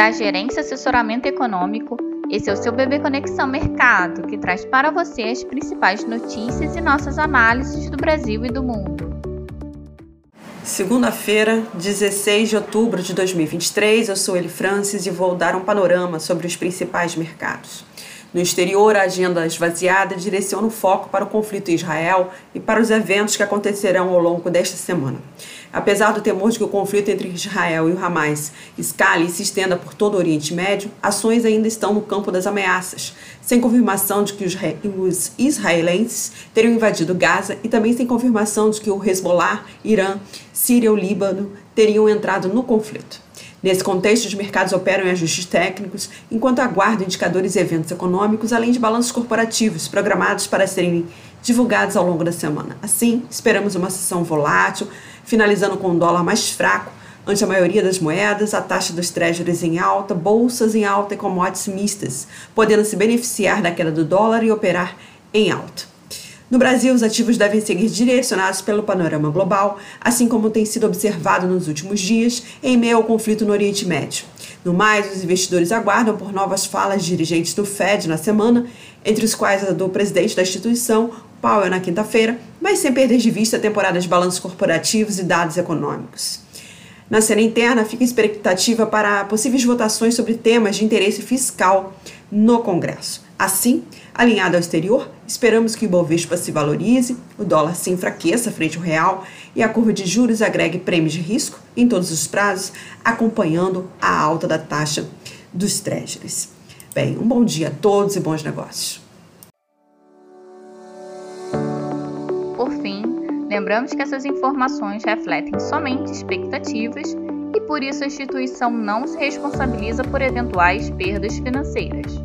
da Gerência Assessoramento Econômico. Esse é o seu Bebê Conexão Mercado, que traz para você as principais notícias e nossas análises do Brasil e do mundo. Segunda-feira, 16 de outubro de 2023, eu sou Eli Francis e vou dar um panorama sobre os principais mercados. No exterior, a agenda esvaziada direciona o foco para o conflito em Israel e para os eventos que acontecerão ao longo desta semana. Apesar do temor de que o conflito entre Israel e o Hamas escale e se estenda por todo o Oriente Médio, ações ainda estão no campo das ameaças, sem confirmação de que os israelenses teriam invadido Gaza e também sem confirmação de que o Hezbollah, Irã, Síria ou Líbano teriam entrado no conflito. Nesse contexto, os mercados operam em ajustes técnicos, enquanto aguardam indicadores e eventos econômicos, além de balanços corporativos programados para serem divulgados ao longo da semana. Assim, esperamos uma sessão volátil, finalizando com um dólar mais fraco ante a maioria das moedas, a taxa dos treasuries em alta, bolsas em alta e commodities mistas, podendo se beneficiar da queda do dólar e operar em alta. No Brasil, os ativos devem seguir direcionados pelo panorama global, assim como tem sido observado nos últimos dias, em meio ao conflito no Oriente Médio. No mais, os investidores aguardam por novas falas de dirigentes do Fed na semana, entre os quais a do presidente da instituição, Powell, na quinta-feira, mas sem perder de vista a temporada de balanços corporativos e dados econômicos. Na cena interna, fica expectativa para possíveis votações sobre temas de interesse fiscal no Congresso. Assim, alinhado ao exterior, esperamos que o Ibovespa se valorize, o dólar se enfraqueça frente ao real e a curva de juros agregue prêmios de risco em todos os prazos, acompanhando a alta da taxa dos treasuries. Bem, um bom dia a todos e bons negócios. Por fim, lembramos que essas informações refletem somente expectativas e por isso a instituição não se responsabiliza por eventuais perdas financeiras.